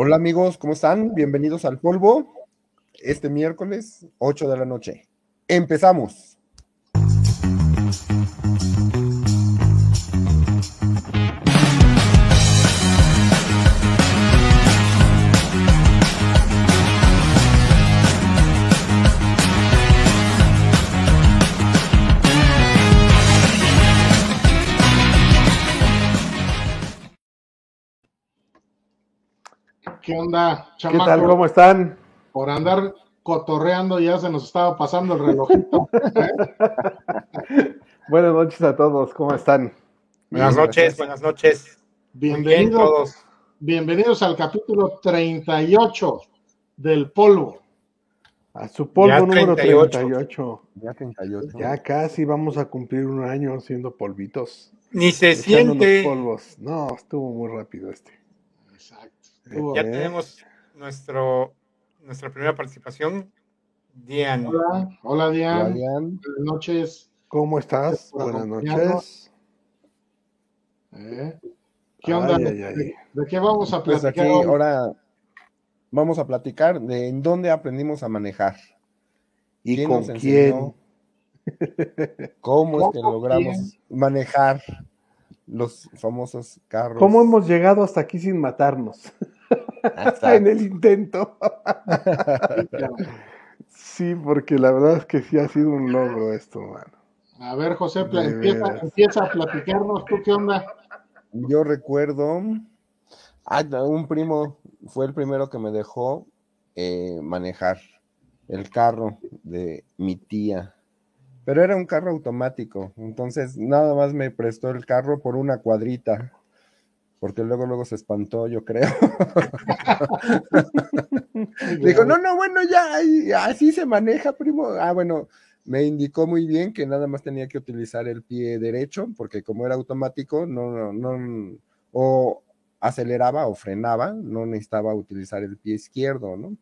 Hola amigos, ¿cómo están? Bienvenidos al polvo. Este miércoles, 8 de la noche. Empezamos. ¿Qué onda, ¿Qué tal? ¿Cómo están? Por andar cotorreando ya se nos estaba pasando el relojito. buenas noches a todos, ¿cómo están? Buenas noches, buenas noches. Bienvenidos, bienvenidos al capítulo 38 del polvo. A su polvo número 38. Ya 38. Ya casi vamos a cumplir un año siendo polvitos. Ni se siente. Polvos. No, estuvo muy rápido este. Ya tenemos nuestro, nuestra primera participación. Dian. Hola, hola Dian. Hola, Dian. Buenas noches. ¿Cómo estás? Buenas noches. ¿Eh? ¿Qué onda? Ay, ay, ay. ¿De, de qué vamos a Pues aquí platicar? ahora vamos a platicar de en dónde aprendimos a manejar. ¿Y ¿Quién con quién? ¿Cómo es que ¿Cómo logramos manejar los famosos carros? ¿Cómo hemos llegado hasta aquí sin matarnos? Hasta- en el intento. sí, porque la verdad es que sí ha sido un logro esto, mano. A ver, José, empieza a platicarnos. ¿Tú qué onda? Yo recuerdo, ah, un primo fue el primero que me dejó eh, manejar el carro de mi tía, pero era un carro automático, entonces nada más me prestó el carro por una cuadrita, porque luego luego se espantó, yo creo. Dijo, no, no, bueno, ya, así se maneja, primo. Ah, bueno, me indicó muy bien que nada más tenía que utilizar el pie derecho, porque como era automático, no, no, no, o aceleraba o frenaba, no necesitaba utilizar el pie izquierdo, ¿no?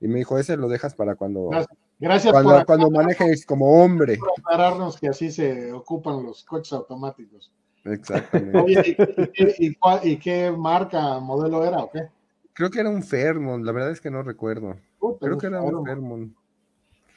Y me dijo, ese lo dejas para cuando, Gracias, cuando, por cuando manejes como hombre. aclararnos que así se ocupan los coches automáticos. Exactamente. Oye, ¿y, y qué- y cuál- y qué marca, modelo era o qué? Creo que era un Fairmont, la verdad es que no recuerdo. Creo que era un Fairmont. Fairmont.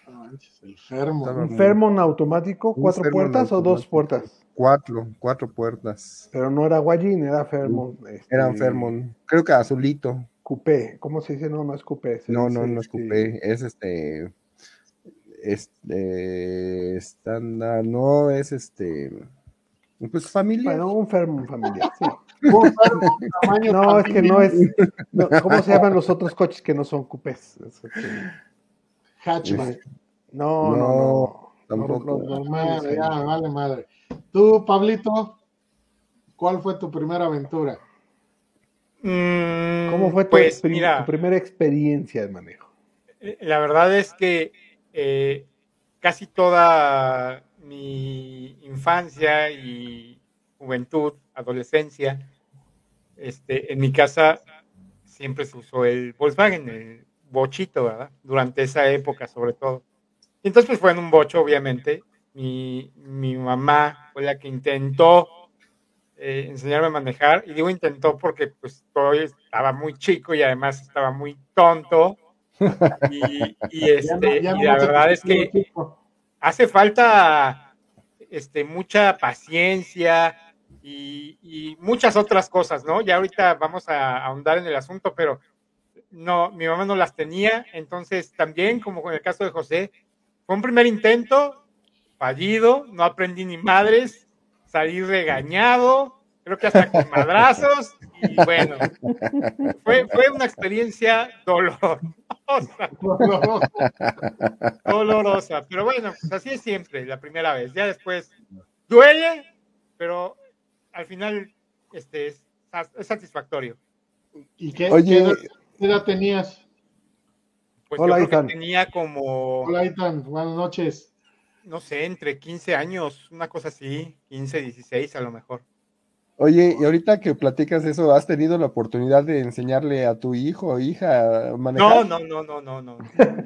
No manches, El Fermo. Estaba- ¿Un Fairmont automático, cuatro Fairmont puertas o dos puertas? Cuatro, cuatro puertas. Pero no era Guayín, era Fairmont. este, Era un Fairmont. Creo que azulito. Coupé. ¿Cómo se dice? No, no es coupé. se No, dice, no, no es este, coupé, es este, este, estándar, no, es este, pues familia. Bueno, un Fairmont familiar, sí. Un Fermo, tamaño No, es que no es. no, ¿Cómo se llaman los otros coches que no son coupés? Es, este, Hatchback. No, no, No, no. ya, vale madre. Tú, Pablito, ¿cuál fue tu primera aventura? Mm, ¿Cómo fue tu, pues, mira, tu primera experiencia de manejo? la verdad es que eh, casi toda mi infancia y juventud, adolescencia, este, en mi casa siempre se usó el Volkswagen, el bochito, ¿verdad? Durante esa época, sobre todo. Y entonces, pues fue en un bocho, obviamente. Mi, mi mamá fue la que intentó eh, enseñarme a manejar. Y digo intentó porque pues todavía estaba muy chico y además estaba muy tonto. Y, y, este, Ya no- ya y la verdad es que chico. Hace falta este, mucha paciencia y, muchas otras cosas, ¿no? Ya ahorita vamos a ahondar en el asunto, pero no, mi mamá no las tenía, entonces también, como con el caso de José, fue un primer intento fallido, no aprendí ni madres, salí regañado, creo que hasta con madrazos, y bueno, fue, fue una experiencia dolorosa, dolorosa, pero bueno, pues así es siempre, la primera vez, ya después duele, pero al final este, es, es satisfactorio. ¿Y qué, Oye. qué edad, qué edad tenías? Pues Hola, yo creo Ethan. que tenía como, Hola, Ethan, buenas noches. no sé, entre 15 años, una cosa así, 15, 16 a lo mejor. Oye, y ahorita que platicas eso, ¿has tenido la oportunidad de enseñarle a tu hijo o hija a No, manejar? no, no, no, no, no.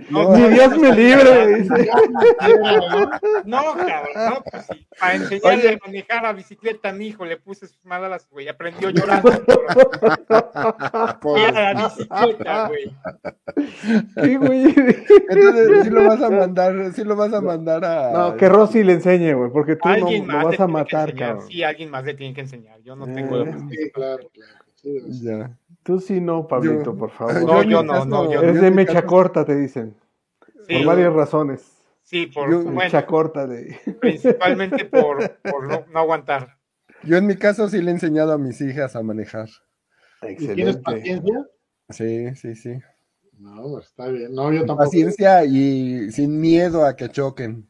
No, Ni Dios me libre. dice. No, cabrón, no, pues sí. Para enseñarle a manejar la bicicleta a mi hijo, le puse sus malas, güey, aprendió llorando. Era la bicicleta, güey. Sí, güey. Entonces, sí lo vas a mandar, sí lo vas a mandar a. No, que Rosy le enseñe, güey, porque tú no lo vas a matar, enseñar. cabrón. Sí, alguien más le tiene que enseñar. Yo no tengo. Eh, Sí, claro, claro. Sí. Ya. Tú sí no, Pablito, Yo- por favor. No, yo no, no, yo Es de mecha caso- corta, te dicen. Sí, Por varias razones. sí, por, Yo- bueno, Mecha corta de. principalmente por, por no, no aguantar. Yo en mi caso sí le he enseñado a mis hijas a manejar. ¿Y tienes Excelente. paciencia? Sí, sí, sí. No, pues está bien. No, yo tampoco. Paciencia y sin miedo a que choquen.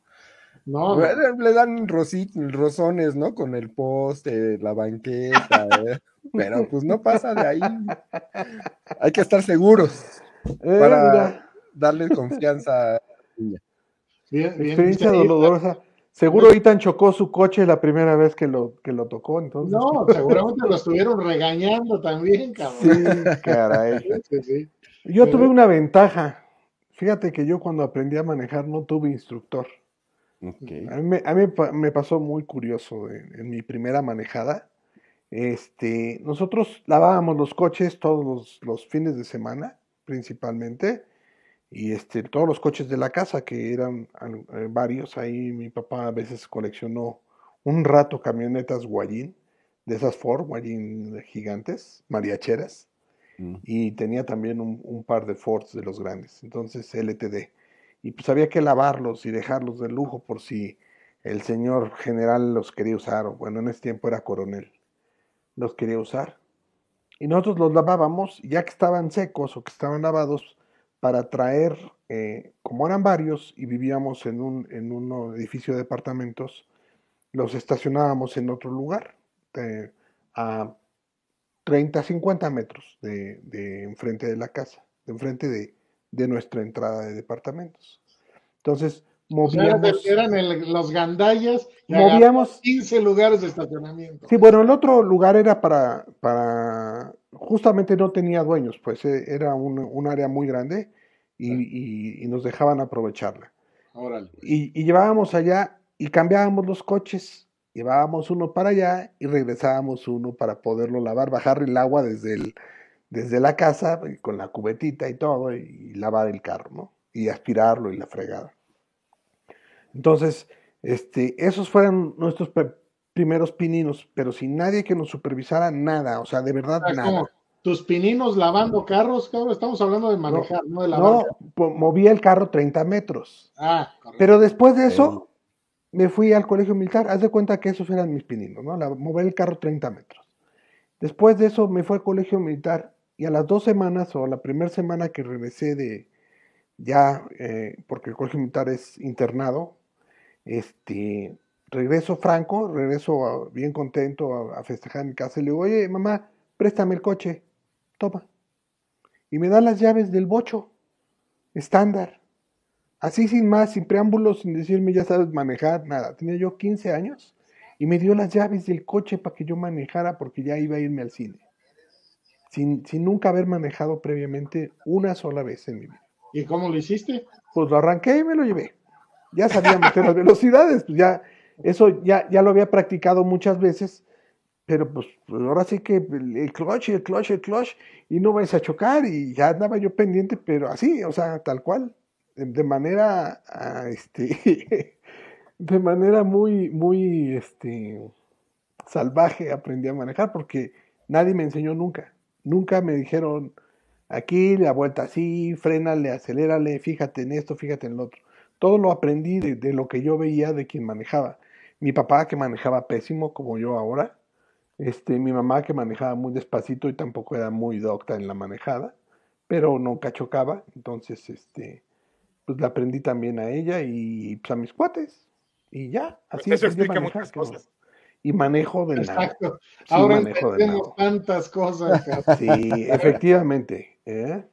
No, Le dan rozones, ¿no? Con el poste, la banqueta, ¿eh? pero pues no pasa de ahí. Hay que estar seguros Eh, para mira, darle confianza. bien, bien. experiencia dolorosa. Seguro Itan chocó su coche la primera vez que lo, que lo tocó, entonces. No, seguramente lo estuvieron regañando también, cabrón. Sí, caray. Sí, sí. Yo tuve una ventaja. Fíjate que yo cuando aprendí a manejar no tuve instructor. Ok. A mí, me, a mí me pa- me pasó muy curioso en, en mi primera manejada. Este, nosotros lavábamos los coches todos los, los fines de semana, principalmente, y este, todos los coches de la casa, que eran eh, varios. Ahí mi papá a veces coleccionó un rato camionetas Guayín, de esas Ford Guayín gigantes, mariacheras Mm. y tenía también un, un par de Fords de los grandes, entonces LTD. Y pues había que lavarlos y dejarlos de lujo por si el señor general los quería usar, o bueno, en ese tiempo era coronel, los quería usar. Y nosotros los lavábamos, ya que estaban secos o que estaban lavados, para traer, eh, como eran varios y vivíamos en un, en un edificio de departamentos, los estacionábamos en otro lugar, eh, a 30, 50 metros de, de enfrente de la casa, de enfrente de, de nuestra entrada de departamentos. Entonces, O sea, movíamos. eran el- los gandallas y Movíamos- agarramos 15 lugares de estacionamiento. Sí, bueno, el otro lugar era para, para, justamente no tenía dueños, pues eh, era un, un área muy grande y, y- y nos dejaban aprovecharla. Órale. Y, y llevábamos allá y cambiábamos los coches, llevábamos uno para allá y regresábamos uno para poderlo lavar, bajar el agua desde, el, desde la casa y con la cubetita y todo y, lavar el carro, ¿no? Y aspirarlo y la fregada. Entonces, este, esos fueron nuestros primeros pininos, pero sin nadie que nos supervisara nada, o sea, de verdad Ah, nada. tus pininos lavando carros, cabrón. Estamos hablando de manejar, no, de lavar. No, movía el carro 30 metros. Ah, correcto. Pero después de eso, me fui al colegio militar. Haz de cuenta que esos eran mis pininos, ¿no? La- mover el carro 30 metros. Después de eso, me fui al colegio militar y a las dos semanas o la primera semana que regresé de ya, eh, porque el colegio militar es internado, este, regreso franco, regreso a- bien contento a, a festejar en mi casa y le digo, oye, mamá, préstame el coche, toma. Y me da las llaves del bocho, estándar. Así sin más, sin preámbulos, sin decirme ya sabes manejar, nada. Tenía yo 15 años y me dio las llaves del coche para que yo manejara porque ya iba a irme al cine. Sin, sin nunca haber manejado previamente una sola vez en mi vida. ¿Y cómo lo hiciste? Pues lo arranqué y me lo llevé. Ya sabía meter las velocidades, pues ya, eso ya, ya lo había practicado muchas veces, pero pues, pues ahora sí que el clutch, el clutch, el clutch, y no vais a chocar, y ya andaba yo pendiente, pero así, o sea, tal cual, de, de manera, este, de manera muy, muy, este, salvaje aprendí a manejar, porque nadie me enseñó nunca, nunca me dijeron, aquí la vuelta así, frénale, acelérale, fíjate en esto, fíjate en lo otro. Todo lo aprendí de, de lo que yo veía de quien manejaba. Mi papá que manejaba pésimo como yo ahora, este, mi mamá que manejaba muy despacito y tampoco era muy docta en la manejada, pero nunca chocaba, entonces este, pues la aprendí también a ella y pues, a mis cuates. Y ya, así Eso explica manejar, muchas cosas. Y manejo del nada. Exacto. Sí, Ahora manejo del entendemos nada. tantas cosas. Sí, efectivamente. ¿eh?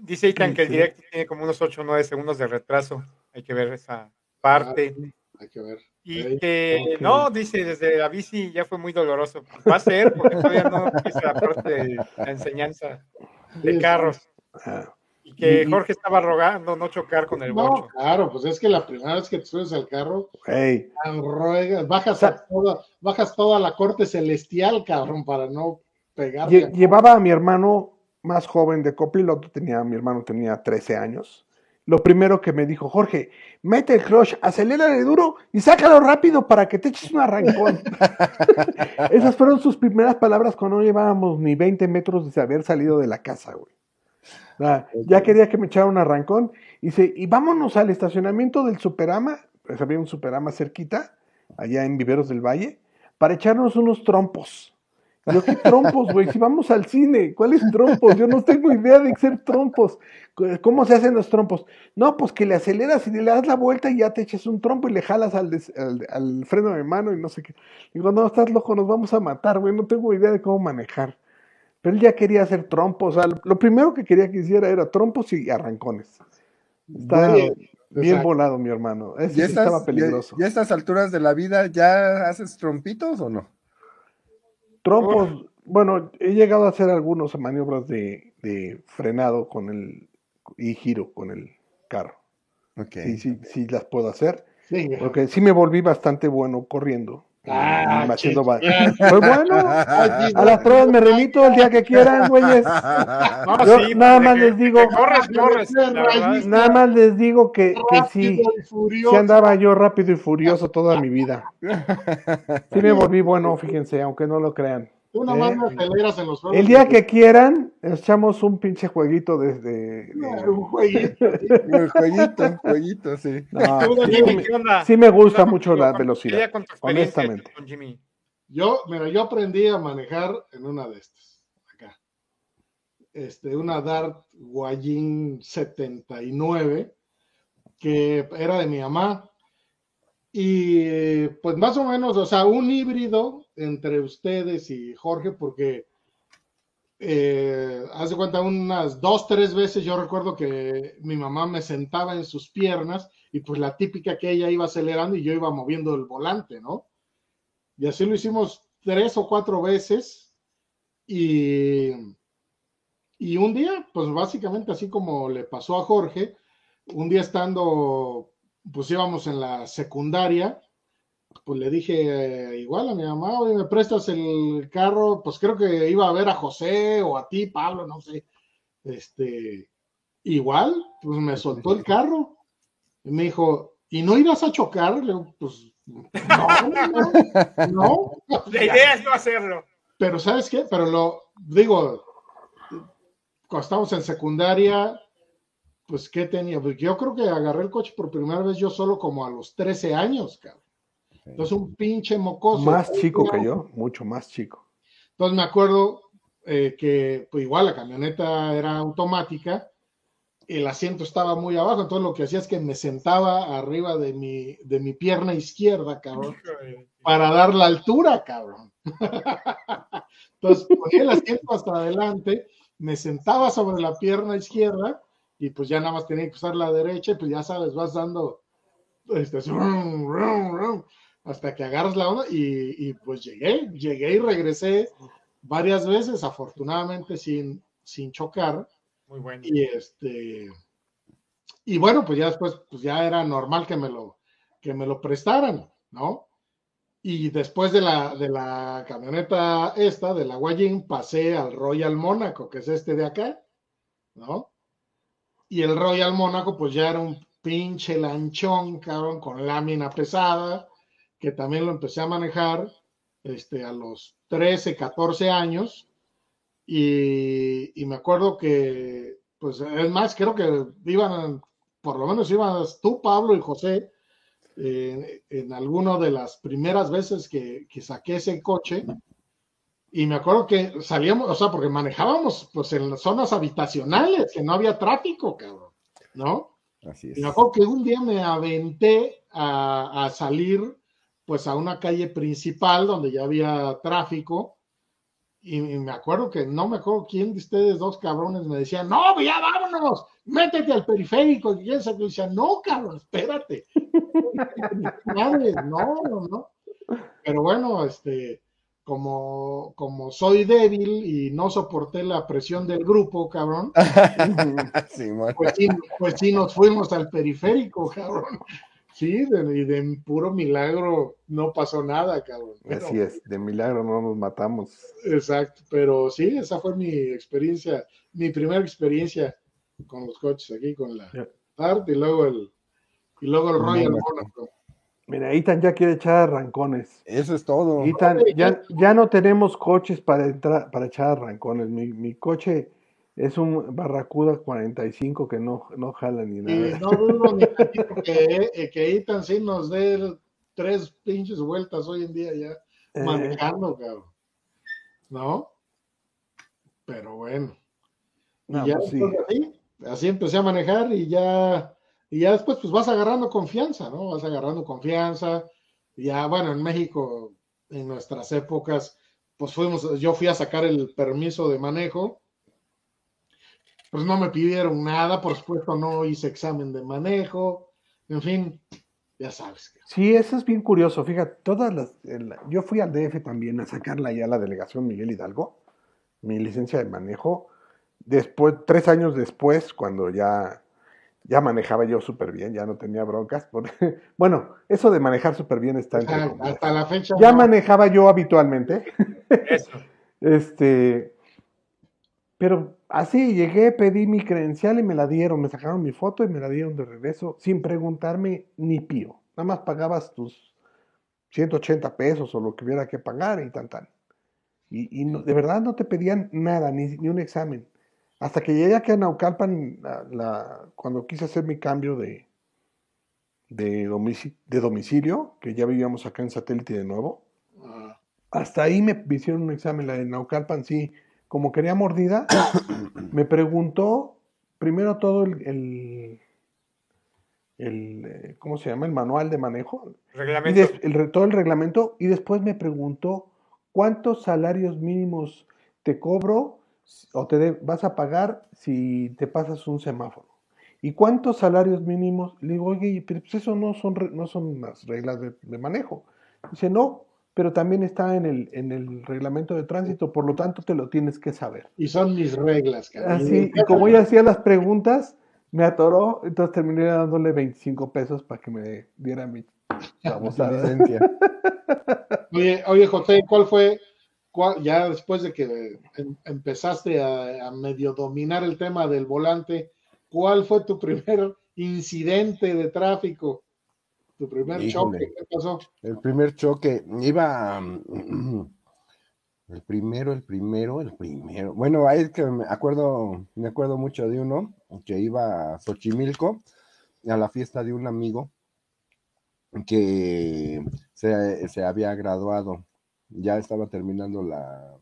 Dice Itan que el Sí. directo tiene como unos 8 o 9 segundos de retraso. Hay que ver esa parte. Hay que ver. Y que no, dice, desde la bici ya fue muy doloroso. Va a ser, porque todavía no empieza la parte de la enseñanza de Sí, carros. Ah, que Jorge estaba rogando no chocar con el No, bocho. claro, pues es que la primera vez que te subes al carro, hey, ruegas, bajas, a toda, bajas toda la corte celestial, cabrón, para no pegarte. lle- llevaba a mi hermano más joven de copiloto, tenía, mi hermano tenía 13 años. Lo primero que me dijo, Jorge, mete el clutch, acelérale duro y sácalo rápido para que te eches un arrancón. Esas fueron sus primeras palabras cuando no llevábamos ni 20 metros de haber salido de la casa, güey. Ah, ya quería que me echara un arrancón. Y dice, y vámonos al estacionamiento del Superama, pues había un Superama cerquita, allá en Viveros del Valle, para echarnos unos trompos. Yo, ¿qué trompos, güey? Si vamos al cine, ¿cuáles trompos? Yo no tengo idea de ser trompos. ¿Cómo se hacen los trompos? No, pues que le aceleras y le das la vuelta y ya te echas un trompo y le jalas al, des- al- al freno de mano y no sé qué. Digo, no, estás loco, nos vamos a matar, güey, no tengo idea de cómo manejar. Pero él ya quería hacer trompos. O sea, lo primero que quería que hiciera era trompos y arrancones. Está Bueno, bien exacto. volado, mi hermano. Ese ¿Ya sí estas, estaba peligroso. ya a estas alturas de la vida, ¿ya haces trompitos o no? Trompos, bueno, he llegado a hacer algunas maniobras de, de frenado con el y giro con el carro. Ok. Sí, sí, sí las puedo hacer. Sí, Porque sí me volví bastante bueno corriendo. Ah, chingada. Pues bueno, a las pruebas me remito el día que quieran, güeyes. No, Yo sí, nada más que- les digo- que corres, corres. Nada más les digo que, que sí, sí andaba yo rápido y furioso toda mi vida. Sí me volví bueno, fíjense, aunque no lo crean. ¿Eh? me aceleras en los juegos. El día que quieran, echamos un pinche jueguito desde... No, un jueguito. Un jueguito, jueguito, sí. No, sí, Jimmy, me- ¿qué onda? sí me gusta Con- mucho la con- velocidad, con honestamente. don Jimmy. Yo, mira, yo aprendí a manejar en una de estas, acá. Este, una Dart Guayin 79, que era de mi mamá. Y pues más o menos, o sea, un híbrido entre ustedes y Jorge, porque eh, haz de cuenta unas dos, tres veces yo recuerdo que mi mamá me sentaba en sus piernas y pues la típica que ella iba acelerando y yo iba moviendo el volante, ¿no? Y así lo hicimos tres o cuatro veces. Y, y un día, pues básicamente así como le pasó a Jorge, un día estando, pues íbamos en la secundaria, pues le dije eh, igual a mi mamá, oye, ¿me prestas el carro? Pues creo que iba a ver a José o a ti, Pablo, no sé. Este, igual, pues me soltó el carro y me dijo, ¿y no irás a chocar? Le digo, pues no, no, no. La idea es no hacerlo. Pero ¿sabes qué? Pero lo digo, cuando estábamos en secundaria, pues ¿qué tenía? Pues yo creo que agarré el coche por primera vez yo solo como a los 13 años, cabrón. Entonces un pinche mocoso. Más chico que yo, mucho más chico. Entonces me acuerdo eh, que pues igual la camioneta era automática, el asiento estaba muy abajo, entonces lo que hacía es que me sentaba arriba de mi, de mi pierna izquierda, cabrón para dar la altura, cabrón. Entonces ponía el asiento hasta adelante, me sentaba sobre la pierna izquierda y pues ya nada más tenía que usar la derecha y pues ya sabes, vas dando este, rum, rum, rum, hasta que agarras la onda y, y, pues llegué, llegué y regresé varias veces, afortunadamente sin, sin chocar. Muy bueno. Y este y bueno, pues ya después pues ya era normal que me lo que me lo prestaran, ¿no? Y después de la, de la camioneta esta, de la Guayin, pasé al Royal Mónaco, que es este de acá, ¿no? Y el Royal Mónaco, pues ya era un pinche lanchón, cabrón, con lámina pesada, que también lo empecé a manejar este, a los 13, 14 años. Y, y me acuerdo que, pues es más, creo que iban, por lo menos ibas tú, Pablo y José, eh, en alguna de las primeras veces que, que, saqué ese coche. Y me acuerdo que salíamos, o sea, porque manejábamos pues en las zonas habitacionales, que no había tráfico, cabrón, ¿no? Así es. Y me acuerdo que un día me aventé a, a salir pues a una calle principal donde ya había tráfico. Y, y, me acuerdo que no me acuerdo quién de ustedes dos cabrones me decían, no, ya vámonos, métete al periférico. Y quién sabe, yo decía, no, cabrón, espérate. Madre, no, no, no. Pero bueno, este, como, como soy débil y no soporté la presión del grupo, cabrón, Sí, pues sí, pues sí nos fuimos al periférico, cabrón. Sí, de- y de puro milagro no pasó nada, cabrón. Pero- Así es, de milagro no nos matamos. Exacto, pero sí, esa fue mi experiencia, mi primera experiencia con los coches aquí, con la. Dart y luego el, y luego el Royal Mónaco. Mira, Itan ya quiere echar arrancones. Eso es todo. Itan, ya, ya no tenemos coches para entrar, para echar arrancones. Mi, mi coche es un Barracuda 45 que no, no jala ni Y nada. no dudo ni que, eh, que Ethan sí nos dé tres pinches vueltas hoy en día ya Eh, manejando, cabrón. ¿No? Pero bueno. Y no, ya pues sí. así, así empecé a manejar y ya, y ya después pues vas agarrando confianza, ¿no? Vas agarrando confianza. Ya, bueno, en México, en nuestras épocas, pues fuimos, yo fui a sacar el permiso de manejo. Pues no me pidieron nada, por supuesto no hice examen de manejo, en fin, ya sabes. Sí, eso es bien curioso. Fíjate, todas las. yo fui al DF también a sacarla ya a la delegación Miguel Hidalgo, mi licencia de manejo. Después, tres años después, cuando ya, ya manejaba yo súper bien, ya no tenía broncas. bueno, eso de manejar súper bien está entre Ah, hasta la fecha. Ya no. manejaba yo habitualmente. Eso. Este, pero así llegué, pedí mi credencial y me la dieron, me sacaron mi foto y me la dieron de regreso sin preguntarme ni pío. Nada más pagabas tus 180 pesos o lo que hubiera que pagar y tan tan. Y, y no- de verdad no te pedían nada, ni, ni un examen. Hasta que llegué aquí a Naucalpan, la- la- cuando quise hacer mi cambio de, de, domici- de domicilio, que ya vivíamos acá en satélite de nuevo, Ah, hasta ahí me hicieron un examen, la de Naucalpan, sí. Como quería mordida, me preguntó primero todo el, el, el, eh, ¿cómo se llama? El manual de manejo, y Reglamento. des- el, re- todo el reglamento, y después me preguntó cuántos salarios mínimos te cobro o te de- vas a pagar si te pasas un semáforo. ¿Y cuántos salarios mínimos? Le digo, oye, pero pues eso no son, no son las reglas de, de manejo. Dice, no, pero también está en el, en el reglamento de tránsito, por lo tanto te lo tienes que saber. y son mis reglas, cabrón. Así, y como ella hacía las preguntas, me atoró, entonces terminé dándole 25 pesos para que me diera mi babosada. licencia. Oye, oye, José, ¿cuál fue, ya después de que em- empezaste a, a medio dominar el tema del volante, cuál fue tu primer incidente de tráfico? Tu primer Híjole. choque, ¿qué pasó? El primer choque, iba. mm, El primero, el primero, el primero. Bueno, ahí es que me acuerdo, me acuerdo mucho de uno que iba a Xochimilco a la fiesta de un amigo que se, se había graduado. Ya estaba terminando la.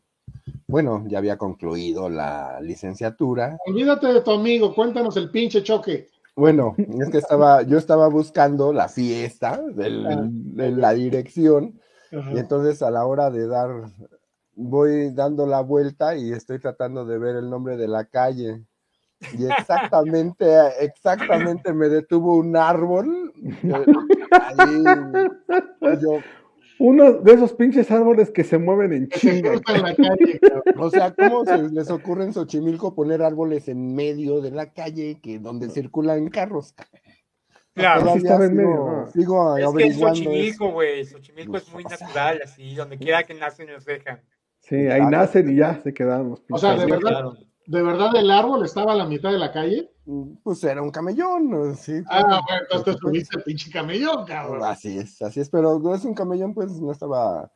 Bueno, ya había concluido la licenciatura. Olvídate de tu amigo, cuéntanos el pinche choque. Bueno, es que estaba, yo estaba buscando la fiesta del- de la dirección. Y entonces a la hora de dar, voy dando la vuelta y estoy tratando de ver el nombre de la calle. Y exactamente, exactamente me detuvo un árbol. Ahí, y yo, Uno de esos pinches árboles que se mueven en chinga. cruza en la calle, cabrón. o sea, ¿cómo se les ocurre en Xochimilco poner árboles en medio de la calle que donde circulan carros? Claro. sí estaba en sigo- medio, ¿no? Sigo Es que eso. Xochimilco, güey. Xochimilco es muy O sea, natural, así. Donde quiera que nacen los dejan. Sí, ahí nacen y ya se quedaron los O sea, de verdad, claro. ¿De verdad el árbol estaba a la mitad de la calle? Pues era un camellón, sí. Ah, por- bueno, entonces te subiste pinche camellón, cabrón. Así es, así es, pero no es un camellón, pues no estaba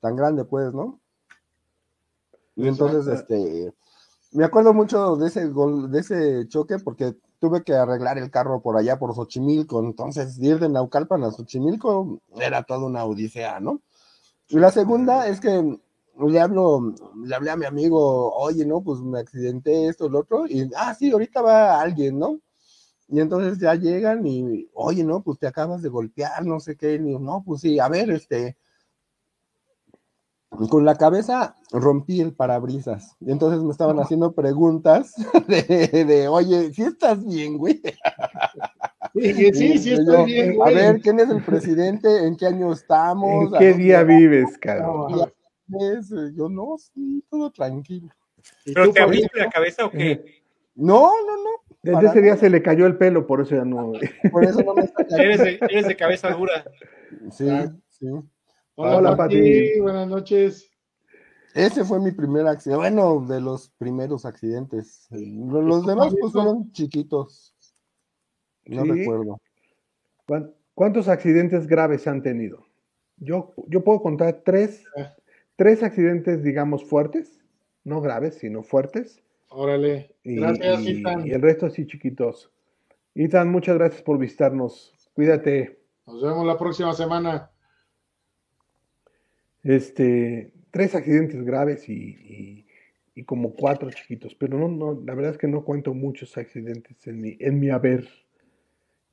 tan grande, pues, ¿no? Y entonces, Exacto. este, me acuerdo mucho de ese gol, de ese choque, porque tuve que arreglar el carro por allá, por Xochimilco, entonces ir de Naucalpan a Xochimilco era toda una odisea, ¿no? Y la segunda es que le hablo, le hablé a mi amigo, oye, no, pues me accidenté esto, lo otro, y, ah, sí, ahorita va alguien, ¿no? Y entonces ya llegan y, oye, no, pues te acabas de golpear, no sé qué, y no, pues sí, a ver, este, con la cabeza rompí el parabrisas. Y entonces me estaban haciendo preguntas de, de, oye, si estás bien, güey? Sí, sí, sí, estoy bien, A güey. ver, ¿quién es el presidente? ¿En qué año estamos? ¿En ¿A qué día vives, cabrón? Eh, Yo no, sí, todo tranquilo. ¿Y ¿Pero te abriste la cabeza o qué? No, no, no. Desde para ese día se le cayó el pelo, por eso ya no. Por eso no me está Eres de, eres de cabeza dura. Sí, Ah. sí. Hola, Hola, Pati. Pati. Buenas noches. Ese fue mi primer accidente. Bueno, de los primeros accidentes. Los demás, pues, fueron chiquitos. No Sí. recuerdo. ¿Cuán- ¿Cuántos accidentes graves han tenido? Yo, yo puedo contar tres, Ah. Tres accidentes, digamos, fuertes, no graves, sino fuertes. Órale. Y, Gracias, y- Ethan. y el resto sí chiquitos. Ethan, muchas gracias por visitarnos. Cuídate. Nos vemos la próxima semana. Este, tres accidentes graves y, y- como cuatro chiquitos, pero no, no, la verdad es que no cuento muchos accidentes en mi, en mi haber.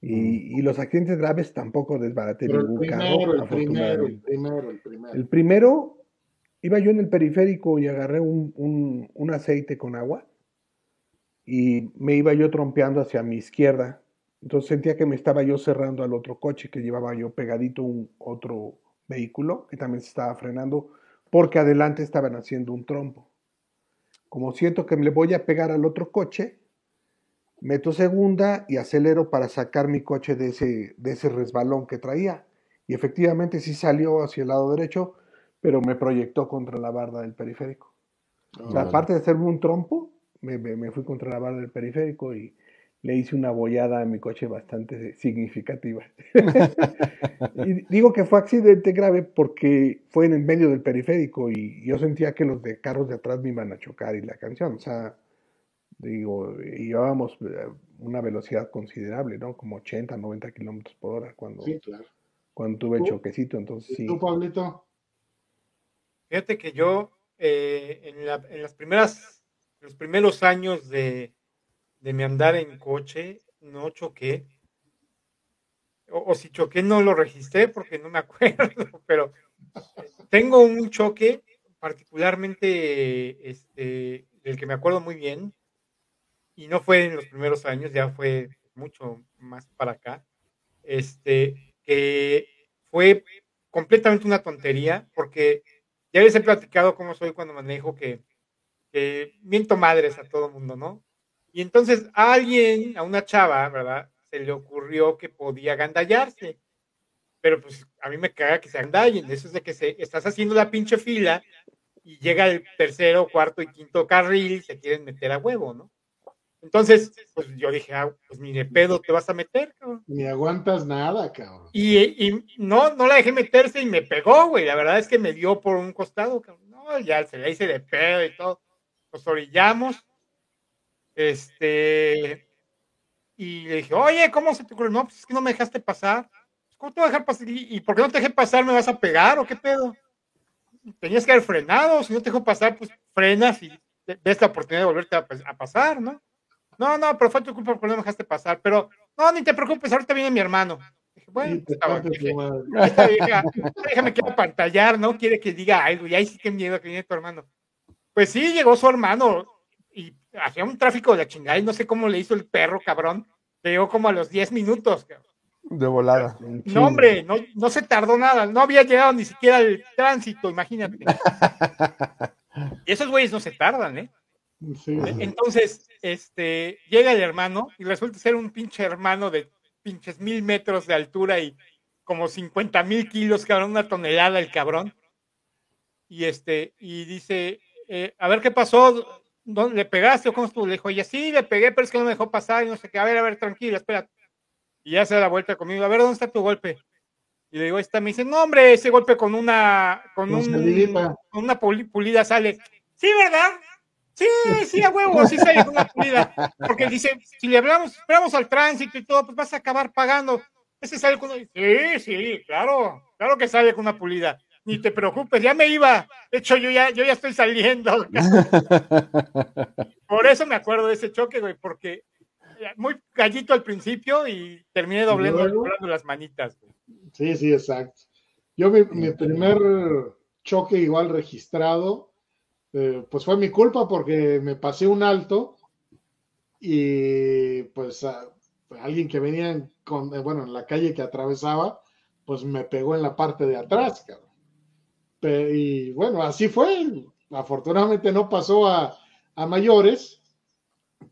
Y, y los accidentes graves tampoco desbaraté el el primero, el primero, el primero. El primero, iba yo en el periférico y agarré un, un- aceite con agua y me iba yo trompeando hacia mi izquierda. Entonces sentía que me estaba yo cerrando al otro coche que llevaba yo pegadito un otro vehículo que también se estaba frenando porque adelante estaban haciendo un trompo. Como siento que le voy a pegar al otro coche, meto segunda y acelero para sacar mi coche de ese, de ese resbalón que traía. Y efectivamente sí salió hacia el lado derecho, pero me proyectó contra la barda del periférico. O sea, Órale. aparte de hacerme un trompo, me, me- me fui contra la barra del periférico y le hice una bollada a mi coche bastante significativa. y digo que fue accidente grave porque fue en el medio del periférico y yo sentía que los de carros de atrás me iban a chocar y la canción, o sea, digo, llevábamos eh, una velocidad considerable, ¿no? Como 80, 90 kilómetros por hora cuando, Sí, claro. cuando tuve el ¿Tú? choquecito, entonces ¿Y sí. tú, Pablito? Fíjate que yo eh, en, la- en las primeras, los primeros años de, de mi andar en coche no choqué. O, si choqué no lo registré porque no me acuerdo, pero tengo un choque particularmente este, del que me acuerdo muy bien y no fue en los primeros años, ya fue mucho más para acá. Este, que fue completamente una tontería porque ya les he platicado cómo soy cuando manejo, que, miento madres a todo mundo, ¿no? Y entonces a alguien, a una chava, ¿verdad? Se le ocurrió que podía gandallarse. Pero pues a mí me caga que se agandallen. Eso es de que se, estás haciendo la pinche fila y llega el tercero, cuarto y quinto carril se quieren meter a huevo, ¿no? Entonces, pues yo dije, ah, pues ni de pedo te vas a meter, cabrón. Ni aguantas nada, cabrón. Y, y no, no la dejé meterse y me pegó, güey. La verdad es que me dio por un costado. cabrón. No, ya se la hice de pedo y todo. Nos orillamos. Este. Y le dije, oye, ¿cómo se te ocurre? No, pues es que no me dejaste pasar. ¿Cómo te voy a dejar pasar? ¿Y, por qué no te dejé pasar? ¿Me vas a pegar o qué pedo? Tenías que haber frenado. Si no te dejo pasar, pues frenas y ves la oportunidad de volverte a, pues, a pasar, ¿no? No, no, pero fue tu culpa porque no me dejaste pasar. Pero, no, ni te preocupes, ahorita viene mi hermano. Dije, bueno, esta vieja, esta vieja me quiere pantallar, ¿no? Quiere que diga algo. Y ahí sí que miedo que viene tu hermano. Pues sí, llegó su hermano y hacía un tráfico de la chingada y no sé cómo le hizo el perro, cabrón. Llegó como a los 10 minutos. cabrón. De volada. No, hombre, no, no se tardó nada. No había llegado ni siquiera el tránsito, imagínate. Y esos güeyes no se tardan, ¿eh? Sí. Entonces, este, llega el hermano y resulta ser un pinche hermano de pinches mil metros de altura y como 50 mil kilos, cabrón, una tonelada el cabrón. Y este, y dice, eh, a ver qué pasó, ¿dónde le pegaste o cómo estuvo? Le dijo, y sí, le pegué, pero es que no me dejó pasar y no sé qué, a ver, a ver, tranquila, espera. Y ya se da la vuelta conmigo, a ver, ¿dónde está tu golpe? Y le digo, ahí está, me dice, no, hombre, ese golpe con una, con, un, con una puli- pulida sale. Sí, ¿verdad? Sí, sí, a huevo, sí sale con una pulida. Porque dice, si le hablamos, esperamos al tránsito y todo, pues vas a acabar pagando. Ese sale con una... Sí, sí, claro, claro que sale con una pulida. Ni te preocupes, ya me iba. De hecho, yo ya, yo ya estoy saliendo. Por eso me acuerdo de ese choque, güey, porque muy gallito al principio y terminé doblando, doblando las manitas. güey. Sí, sí, exacto. Yo mi, mi primer choque igual registrado, eh, pues fue mi culpa porque me pasé un alto y pues ah, alguien que venía en, con, eh, bueno, en la calle que atravesaba, pues me pegó en la parte de atrás, cabrón. y bueno, así fue. Afortunadamente no pasó a, a mayores,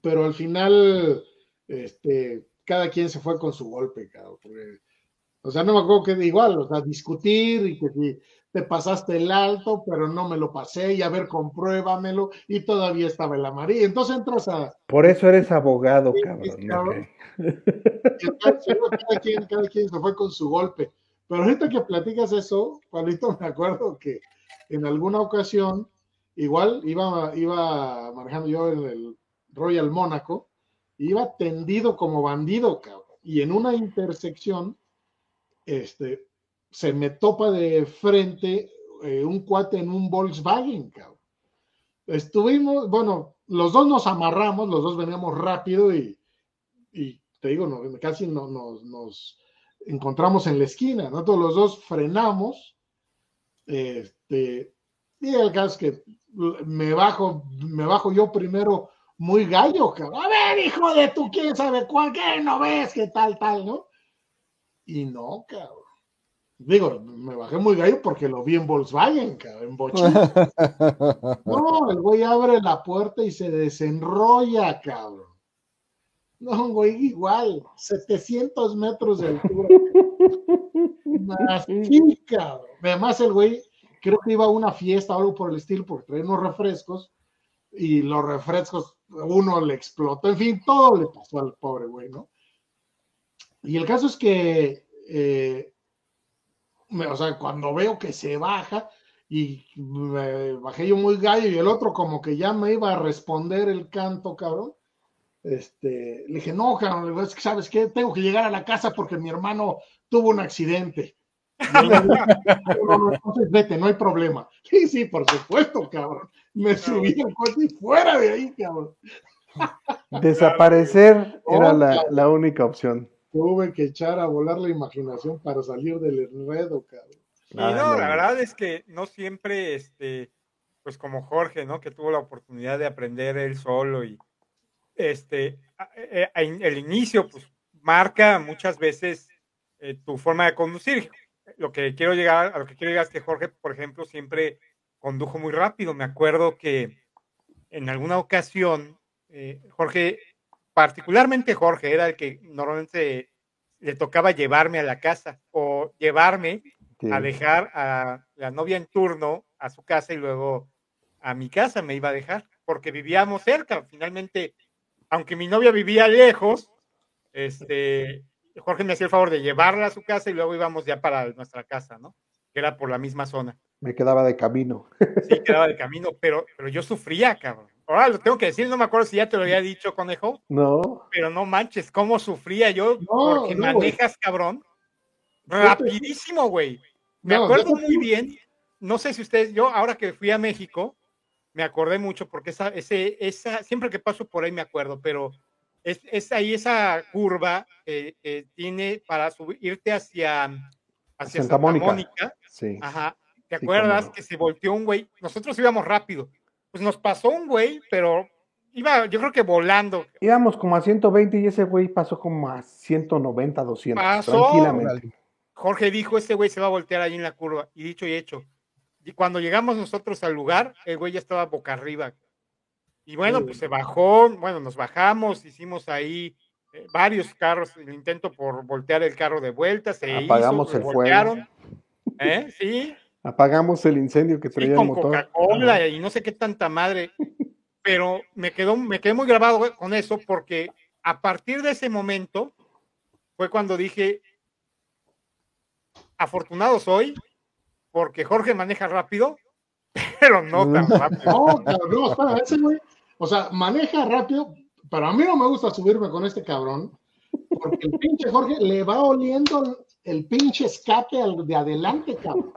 pero al final, este, cada quien se fue con su golpe, cabrón. o sea, no me acuerdo que igual, o sea, discutir y que si te pasaste el alto, pero no me lo pasé, y a ver, compruébamelo, y todavía estaba el amarillo. Entonces entras a. Por eso eres abogado, cabrón. Cada, quien, cada quien se fue con su golpe. Pero ahorita que platicas eso, Juanito, me acuerdo que en alguna ocasión, igual iba, iba manejando yo en el Royal Mónaco, iba tendido como bandido, cabrón. Y en una intersección, este, se me topa de frente eh, un cuate en un Volkswagen, cabrón. Estuvimos, bueno, los dos nos amarramos, los dos veníamos rápido y, y te digo, casi no, nos encontramos en la esquina, ¿no? Todos los dos frenamos, este, y el caso es que me bajo, me bajo yo primero muy gallo, cabrón. A ver, hijo de tú, quién sabe cuál, qué no ves, qué tal, tal, ¿no? Y no, cabrón. Digo, me bajé muy gallo porque lo vi en Volkswagen, cabrón, en bochín. No, el güey abre la puerta y se desenrolla, cabrón. No, güey, igual, 700 metros de altura. Así, cabrón. Además, el güey, creo que iba a una fiesta o algo por el estilo, porque traía unos refrescos, y los refrescos, uno le explotó, en fin, todo le pasó al pobre güey, ¿no? Y el caso es que eh, o sea, cuando veo que se baja y me bajé yo muy gallo y el otro como que ya me iba a responder el canto, cabrón. Este, le dije, no, cabrón, es que sabes qué, tengo que llegar a la casa porque mi hermano tuvo un accidente. entonces vete, no hay problema. Sí, sí, por supuesto, cabrón. Me subí al coche y fuera de ahí, cabrón. Desaparecer era la, la única opción tuve que echar a volar la imaginación para salir del enredo, cabrón. Y no, la verdad es que no siempre, este, pues como Jorge, ¿no? Que tuvo la oportunidad de aprender él solo y, este, e, e, el inicio, pues marca muchas veces eh, tu forma de conducir. Lo que quiero llegar, a lo que quiero llegar es que Jorge, por ejemplo, siempre condujo muy rápido. Me acuerdo que en alguna ocasión, eh, Jorge particularmente Jorge era el que normalmente le tocaba llevarme a la casa o llevarme a dejar a la novia en turno a su casa y luego a mi casa me iba a dejar porque vivíamos cerca. Finalmente, aunque mi novia vivía lejos, este, Jorge me hacía el favor de llevarla a su casa y luego íbamos ya para nuestra casa, ¿no? Que era por la misma zona. Me quedaba de camino. Sí, quedaba de camino, pero, pero yo sufría, cabrón. Ahora lo tengo que decir, no me acuerdo si ya te lo había dicho, conejo. No. Pero no manches, cómo sufría yo porque manejas, cabrón. Rapidísimo, güey. Me acuerdo muy bien. No sé si ustedes, yo ahora que fui a México, me acordé mucho porque esa, ese, esa, siempre que paso por ahí me acuerdo, pero es, es ahí esa curva que tiene para subirte hacia, hacia Santa, Mónica. Sí. Ajá. ¿Te acuerdas que se volteó un güey? Nosotros íbamos rápido pues nos pasó un güey, pero iba, yo creo que volando. Íbamos como a 120 y ese güey pasó como a 190, 200. Pasó. Tranquilamente. Jorge dijo, este güey se va a voltear ahí en la curva. Y dicho y hecho. Y cuando llegamos nosotros al lugar, el güey ya estaba boca arriba. Y bueno, pues se bajó, bueno, nos bajamos, hicimos ahí eh, varios carros, el intento por voltear el carro de vuelta, se Apagamos el fuego. ¿Eh? Sí, Apagamos el incendio que traía el motor. Coca-Cola y no sé qué tanta madre. Pero me quedó, me quedé muy grabado con eso porque a partir de ese momento fue cuando dije, afortunado soy porque Jorge maneja rápido, pero no tan rápido. No, no, espera, ese güey, o sea, maneja rápido, pero a mí no me gusta subirme con este cabrón, porque el pinche Jorge le va oliendo el pinche escape al de adelante, cabrón.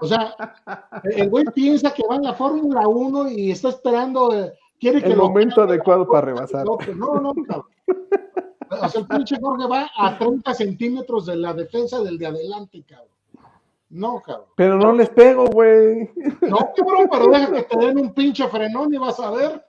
O sea, el güey piensa que va en la Fórmula 1 y está esperando, eh, quiere que el momento adecuado para rebasar. No, no, cabrón. O sea, el pinche Jorge va a 30 centímetros de la defensa del de adelante, cabrón. No, cabrón. Pero no les pego, güey. No, cabrón, pero deja que te den un pinche frenón y vas a ver.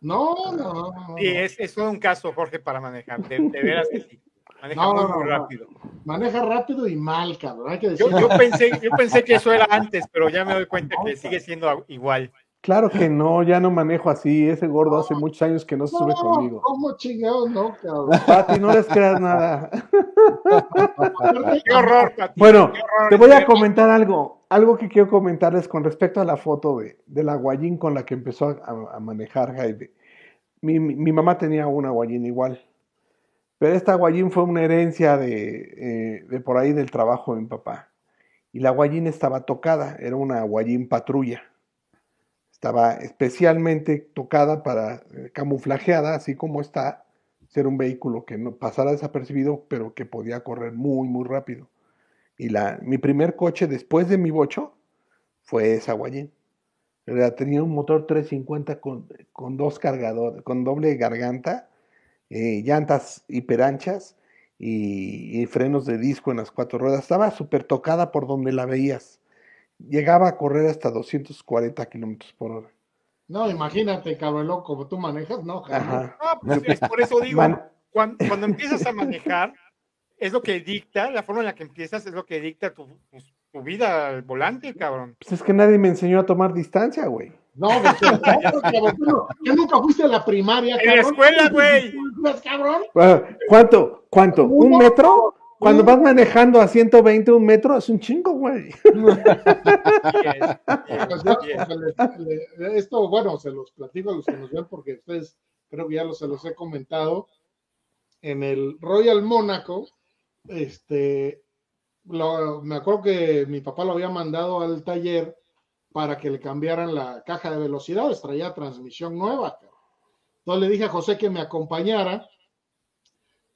No, no, no. no, Sí, es, es todo un caso, Jorge, para manejar. De, de veras que sí. Maneja No, muy, no, muy no. rápido. Maneja rápido y mal, cabrón. Hay que Yo, decir. yo pensé, yo pensé que eso era antes, pero ya me doy cuenta que sigue siendo igual. Claro que no, ya no manejo así. Ese gordo hace muchos años que no se sube no, conmigo. ¿cómo chingados no, cabrón? Pati, no les creas nada. Qué horror, Pati, Bueno, qué horror. te voy a comentar algo. Algo que quiero comentarles con respecto a la foto de, de la guayín con la que empezó a, a manejar Jaime. Mi, mi- mi mamá tenía una guayín igual. Pero esta guayín fue una herencia de, eh, de por ahí del trabajo de mi papá. Y la guayín estaba tocada, era una guayín patrulla. Estaba especialmente tocada para eh, camuflajeada, así como está, ser un vehículo que no pasara desapercibido, pero que podía correr muy, muy rápido. Y la, mi primer coche después de mi bocho fue esa Guayín. Tenía un motor 350 con, con dos cargadores, con doble garganta, eh, llantas hiperanchas y, y frenos de disco en las cuatro ruedas. Estaba súper tocada por donde la veías. Llegaba a correr hasta 240 kilómetros por hora. No, imagínate, cabrón, loco, como tú manejas, no. Ajá. No, pues es por eso digo, Man- cuando, cuando empiezas a manejar, es lo que dicta, la forma en la que empiezas es lo que dicta tu, pues, tu vida al volante, cabrón. Pues es que nadie me enseñó a tomar distancia, güey. No, que nunca fuiste a la primaria, En la escuela, güey. Ah, ¿Cuánto? ¿Cuánto? ¿Un metro? Cuando vas manejando a 120 un metro es un chingo, güey. Pues pues, esto, bueno, se los platico a los que nos ven porque ustedes creo que ya los, se los he comentado. En el Royal Mónaco, este, lo- me acuerdo que mi papá lo había mandado al taller para que le cambiaran la caja de velocidades, traía transmisión nueva. Entonces le dije a José que me acompañara.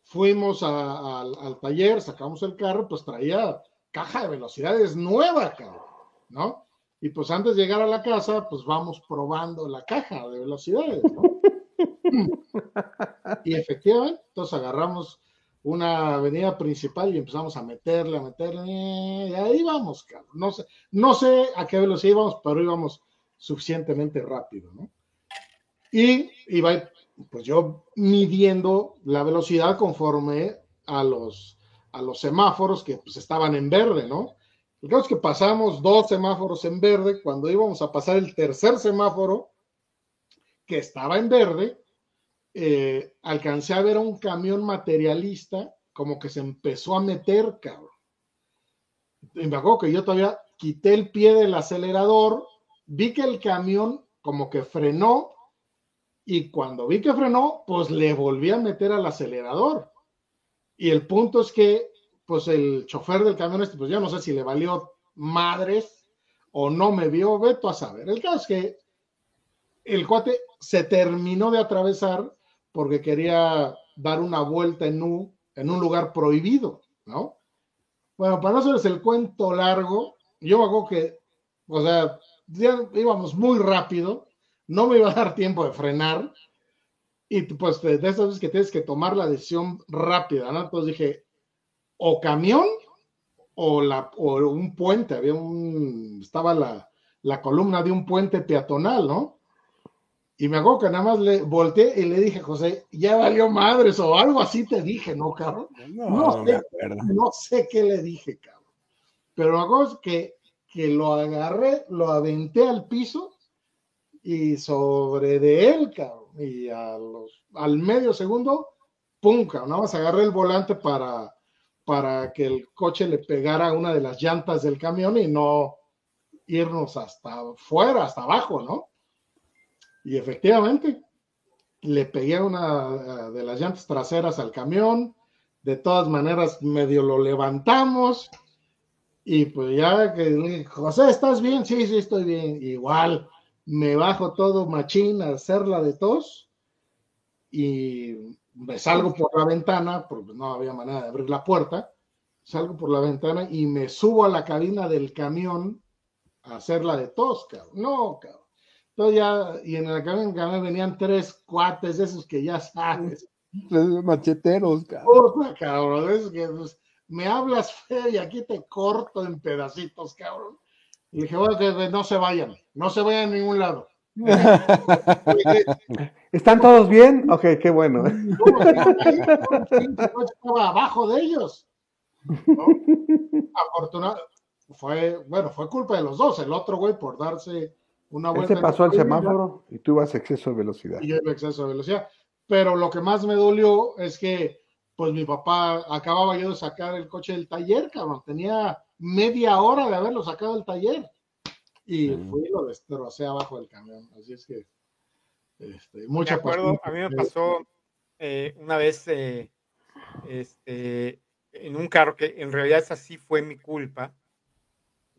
Fuimos a- al, al taller, sacamos el carro, pues traía caja de velocidades nueva, cabrón, ¿no? Y pues antes de llegar a la casa, pues vamos probando la caja de velocidades, ¿no? y efectivamente, entonces agarramos una avenida principal y empezamos a meterle, a meterle, y ahí vamos, cabrón. No sé, no sé a qué velocidad íbamos, pero íbamos suficientemente rápido, ¿no? Y iba, pues yo midiendo la velocidad conforme a los, a los semáforos que pues estaban en verde, ¿no? El caso es que pasamos dos semáforos en verde, cuando íbamos a pasar el tercer semáforo, que estaba en verde, eh, alcancé a ver a un camión materialista como que se empezó a meter, cabrón. Y me acuerdo que yo todavía quité el pie del acelerador, vi que el camión como que frenó y cuando vi que frenó, pues le volví a meter al acelerador. Y el punto es que, pues el chofer del camión este, pues yo no sé si le valió madres o no me vio, veto a saber. El caso es que el cuate se terminó de atravesar porque quería dar una vuelta en un, lugar prohibido, ¿no? Bueno, para no hacerles el cuento largo, yo acuerdo que, o sea, ya íbamos muy rápido, no me iba a dar tiempo de frenar, y pues de, esas veces que tienes que tomar la decisión rápida, ¿no? Entonces dije, o camión o, un puente, había un, estaba la columna de un puente peatonal, ¿no? Y me acuerdo que nada más le volteé y le dije, José, ya valió madres o algo así te dije, ¿no, cabrón? No, No sé. No sé qué le dije, cabrón. Pero me acuerdo que, que lo agarré, lo aventé al piso y sobre de él, cabrón. Y a los, al medio segundo, pum, cabrón. Nada más agarré el volante para, para que el coche le pegara una de las llantas del camión y no irnos hasta fuera, hasta abajo, ¿no? Y efectivamente, le pegué una de las llantas traseras al camión. De todas maneras, medio lo levantamos. Y pues ya que José, ¿estás bien? Sí, sí, estoy bien. Igual, me bajo todo machín a hacerla de tos. Y me salgo por la ventana, porque no había manera de abrir la puerta. Salgo por la ventana y me subo a la cabina del camión a hacerla de tos, cabrón. No, cabrón. Entonces ya, y en la cabina venían tres cuates de esos que ya sabes. Tres macheteros, cabrón. Puta, cabrón, es que pues, me hablas feo y aquí te corto en pedacitos, cabrón. Y dije, bueno, que no se vayan, no se vayan a ningún lado. ¿Están todos bien? Ok, qué bueno. estaba abajo de ellos. ¿no? Afortunadamente, fue, bueno, fue culpa de los dos. El otro güey por darse una Él vuelta. se pasó al semáforo y tú ibas a exceso de velocidad. y yo iba a exceso de velocidad. Pero lo que más me dolió es que, pues mi papá acababa yo de sacar el coche del taller, cabrón. Tenía media hora de haberlo sacado del taller. Y Mm. fui y lo destrocé abajo del camión. Así es que, este, Me mucha acuerdo, paciencia. a mí me pasó eh, una vez eh, este, en un carro que en realidad esa sí fue mi culpa.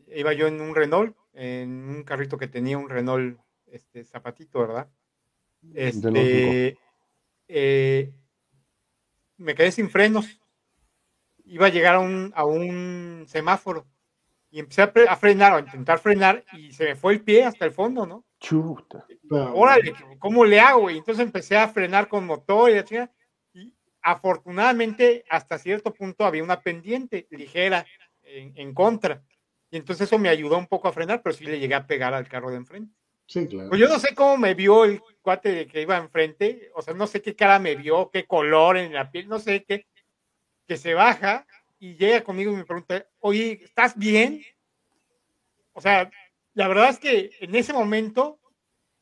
Iba yo en un Renault, en un carrito que tenía un Renault este, zapatito, ¿verdad? Este, eh, me quedé sin frenos. Iba a llegar a un, a un semáforo y empecé a, pre- a frenar, a intentar frenar y se me fue el pie hasta el fondo, ¿no? Chuta. Órale, ¿cómo le hago? güey? entonces empecé a frenar con motor y la y afortunadamente hasta cierto punto había una pendiente ligera en, en contra. Y entonces eso me ayudó un poco a frenar, pero sí le llegué a pegar al carro de enfrente. Sí, claro. Pues yo no sé cómo me vio el cuate de que iba enfrente, o sea, no sé qué cara me vio, qué color en la piel, no sé qué, que se baja y llega conmigo y me pregunta, oye, ¿estás bien? O sea, la verdad es que en ese momento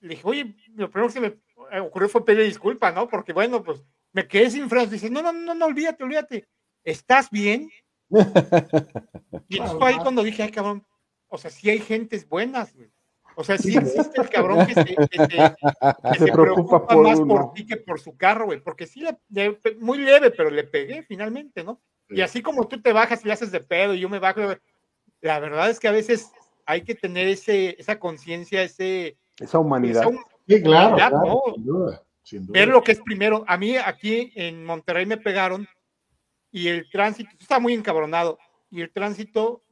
le dije, oye, lo primero que se me ocurrió fue pedir disculpas, ¿no? Porque bueno, pues me quedé sin frenos. Dice, no, no, no, no, olvídate, olvídate. ¿Estás bien? Y entonces fue ahí cuando dije, ay, cabrón, o sea, sí hay gentes buenas, güey. O sea, sí existe el cabrón que se, que se- que se preocupa, por más uno. por ti que por su carro, güey. Porque sí, le, le- muy leve, pero le pegué finalmente, ¿no? Y así como tú te bajas y le haces de pedo y yo me bajo, la verdad es que a veces hay que tener ese, esa conciencia, ese, Esa humanidad. esa Sí, claro, humanidad, claro, ¿no? sin duda, sin duda. ver lo que es primero. A mí aquí en Monterrey me pegaron y el tránsito, estaba muy encabronado y el tránsito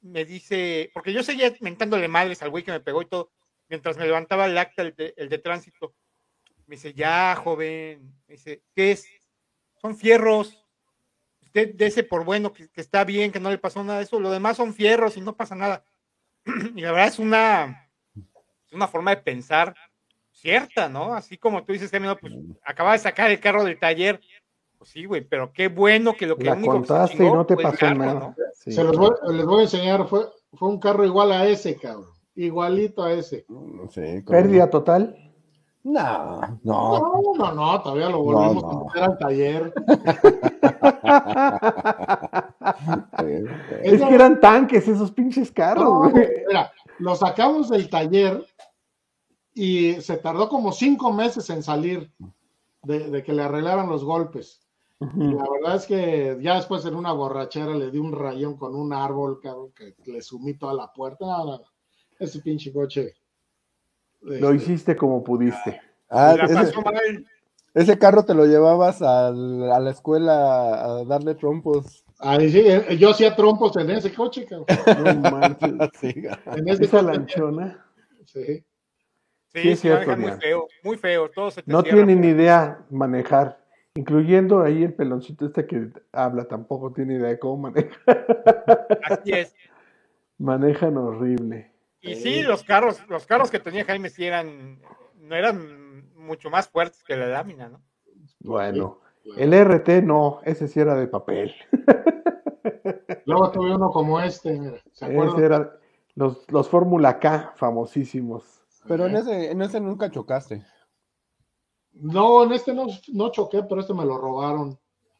me dice, porque yo seguía mentándole madres al güey que me pegó y todo, mientras me levantaba el acta, el de, tránsito. Me dice, ya, joven, me dice, ¿qué es? Son fierros. Usted dese por bueno, que, está bien, que no le pasó nada de eso. Lo demás son fierros y no pasa nada. y la verdad es una, es una forma de pensar cierta, ¿no? Así como tú dices, Camilo, pues acaba de sacar el carro del taller. Pues sí, güey, pero qué bueno que lo que La único que se contaste y no te pasó carro, nada. ¿no? Sí. Se los voy, les voy a enseñar, fue, fue un carro igual a ese, cabrón. Igualito a ese. No sé. cómo- Pérdida total. No, no. No, no, no, todavía lo volvimos no. a meter al taller. Es que eran tanques esos pinches carros, No, güey. mira, lo sacamos del taller y se tardó como cinco meses en salir de, de que le arreglaran los golpes. Y la verdad es que ya después en una borrachera le di un rayón con un árbol, cabrón, que le sumí toda la puerta. No, no, no. Ese pinche coche. Lo este, hiciste como pudiste. Ah, ese, carro te lo llevabas al- a la escuela a darle trompos. ahí sí, eh, yo hacía trompos en ese coche, cabrón. No manches. Sí. En ese Esa lanchona. sí. Sí, Sí, es cierto, muy feo, muy feo. Todo se te No tienen idea manejar. Incluyendo ahí el peloncito este que habla, tampoco tiene idea de cómo manejar. Así es. Manejan horrible. Y sí, los carros, los carros que tenía Jaime sí eran, no eran mucho más fuertes que la lámina, ¿no? Bueno, el RT no, ese sí era de papel. Luego tuve uno como este, ¿se acuerdan? Era los, los Fórmula K famosísimos. Pero en ese, en ese nunca chocaste. No, en este no, no choqué, pero este me lo robaron.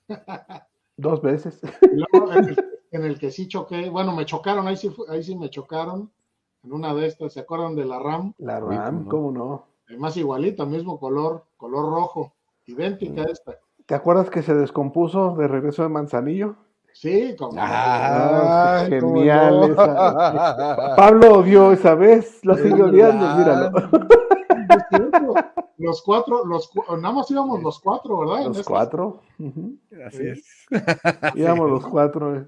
Dos veces. Y luego, en, el, en el que sí choqué, bueno, me chocaron, ahí sí, fue- ahí sí me chocaron. En una de estas, ¿se acuerdan de la RAM? La RAM, ¿cómo ¿cómo no? Además, igualita, mismo color, color rojo, idéntica a esta. ¿Te acuerdas que se descompuso de regreso de Manzanillo? Sí, como. Ah, genial no. Pablo odió esa vez, lo sigue odiando, míralo. Los cuatro, los cu- nada más íbamos los cuatro, ¿verdad? Los cuatro. ujú. Así es. Íbamos los cuatro. eh.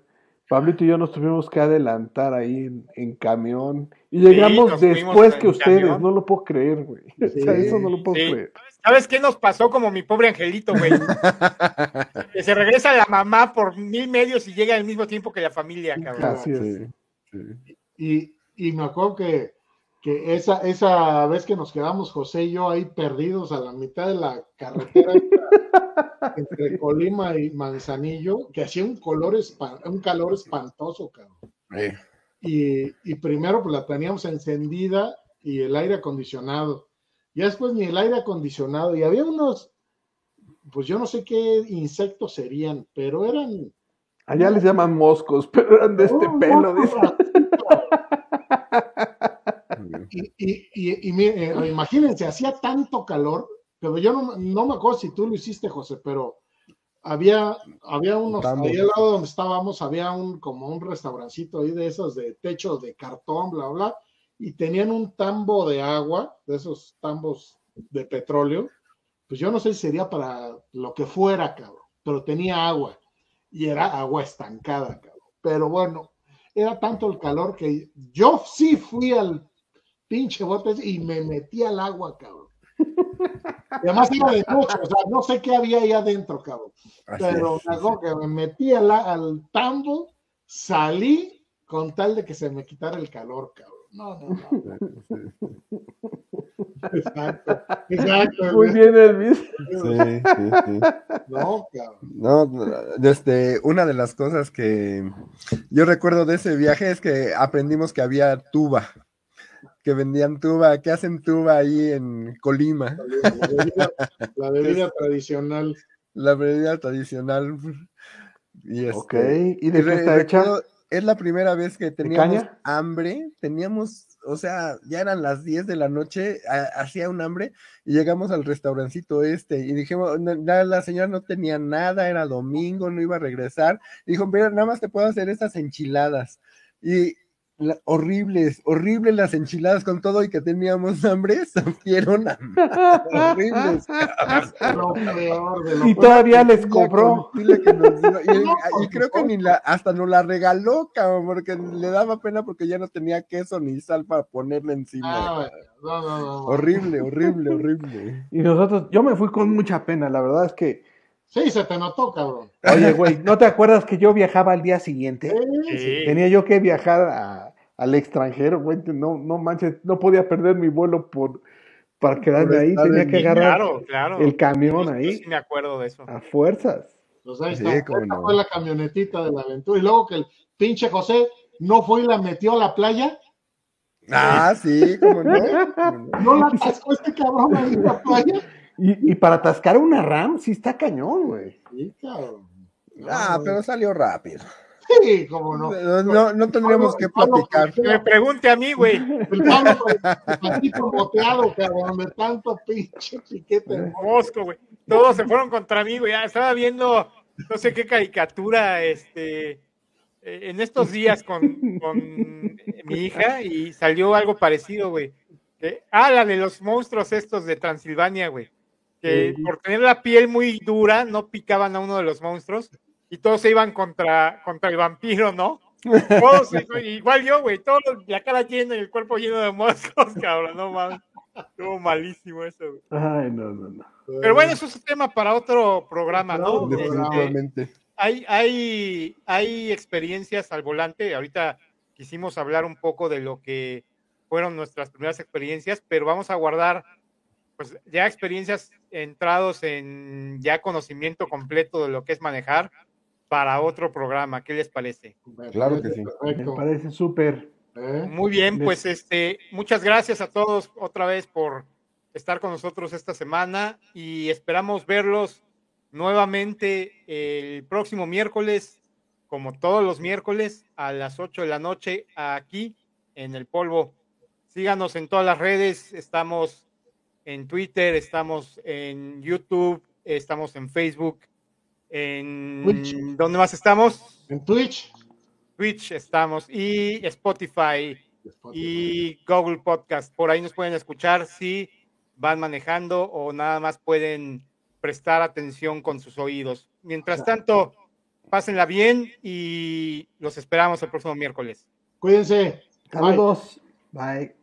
Pablito y yo nos tuvimos que adelantar ahí en, en camión. Y llegamos después que ustedes. camión. No lo puedo creer, güey. O sea, Sí, eso no lo puedo sí. creer. ¿Sabes qué nos pasó como mi pobre angelito, güey? que se regresa la mamá por mil medios y llega al mismo tiempo que la familia, cabrón. Así es. Sí, sí. Y, y me acuerdo que que esa, esa vez que nos quedamos José y yo ahí perdidos a la mitad de la carretera entre Colima y Manzanillo, que hacía un, color un calor espantoso, cabrón. Y, y, primero pues la teníamos encendida y el aire acondicionado. Ya después ni el aire acondicionado. Y había unos, pues yo no sé qué insectos serían, pero eran... Allá les llaman moscos, pero eran de este pelo. y, y, eh, imagínense, hacía tanto calor, pero yo no, no, me acuerdo si tú lo hiciste, José, pero había, había unos, ahí al lado donde estábamos, había un como un restaurancito ahí de esos de techo de cartón, bla, bla, y tenían un tambo de agua, de esos tambos de petróleo, pues yo no sé si sería para lo que fuera, cabrón, pero tenía agua, y era agua estancada, cabrón. Pero bueno, era tanto el calor que yo sí fui al pinche bote y me metí al agua, cabrón. Y además era de noche, o sea, no sé qué había ahí adentro, cabrón. Pero me que me metí al, al tambo, salí con tal de que se me quitara el calor, cabrón. No, no, no. Exacto, exacto. Muy bien, Elvis. Sí, sí, sí. No, cabrón. No, desde una de las cosas que yo recuerdo de ese viaje es que aprendimos que había tuba que vendían tuba, que hacen tuba ahí en Colima. La bebida, tradicional. La bebida tradicional. Y este, ok, ¿y de qué está hecha? Es la primera vez que teníamos hambre, teníamos, o sea, ya eran las 10 de la noche, hacía un hambre, y llegamos al restaurancito este, y dijimos, la señora no tenía nada, era domingo, no iba a regresar, dijo, mira, nada más te puedo hacer estas enchiladas. Y horribles, horribles las enchiladas con todo y que teníamos hambre, supieron horribles. y todavía les cobró. Y, creo que ni la, hasta nos la regaló, cabrón, porque le daba pena porque ya no tenía queso ni sal para ponerle encima. Ah, horrible, horrible, horrible. Y nosotros, yo me fui con mucha pena, la verdad es que Sí, se te notó, cabrón. Oye, güey, ¿no te acuerdas que yo viajaba al día siguiente? Sí. Tenía yo que viajar al extranjero, güey. No, no manches, no podía perder mi vuelo por para quedarme ahí. Tenía que agarrar el camión ahí. Sí, me acuerdo de eso. A fuerzas. Pues ahí está. fue la camionetita de la aventura. Y luego que el pinche José no fue y la metió a la playa. Ah, sí, como no. ¿No la atascó este cabrón ahí en la playa? Y, y para atascar una RAM, sí está cañón, güey. Sí, cabrón. ah, pero salió rápido. Sí, no. No, no, tendríamos que platicar. Que me pregunte a mí, güey. El Pablo, patito boteado, cabrón, de tanto pinche chiquete. Mosco, güey. Todos se fueron contra mí, güey. Estaba viendo no sé qué caricatura, este, en estos días con, con mi hija y salió algo parecido, güey. Ah, la de los monstruos estos de Transilvania, güey que por tener la piel muy dura no picaban a uno de los monstruos y todos se iban contra, contra el vampiro, ¿no? Todos, igual yo, güey, todos la cara llena y el cuerpo lleno de moscos, cabrón, no mames. Estuvo malísimo eso, güey. Ay, no, no, no. Pero bueno, eso es un tema para otro programa, ¿no? Definitivamente. hay, hay, hay experiencias al volante. Ahorita quisimos hablar un poco de lo que fueron nuestras primeras experiencias, pero vamos a guardar pues ya experiencias entrados en ya conocimiento completo de lo que es manejar para otro programa. ¿Qué les parece? Claro que sí. Me parece súper. ¿Eh? Muy bien, pues este, muchas gracias a todos otra vez por estar con nosotros esta semana y esperamos verlos nuevamente el próximo miércoles, como todos los miércoles, a las 8 de la noche aquí en el polvo. Síganos en todas las redes, estamos en Twitter, estamos en YouTube, estamos en Facebook, en ¿dónde más estamos? En Twitch. Twitch estamos y Spotify, y Google Podcast. Por ahí nos pueden escuchar si van manejando o nada más pueden prestar atención con sus oídos. Mientras tanto, pásenla bien y los esperamos el próximo miércoles. Cuídense. Saludos. Bye.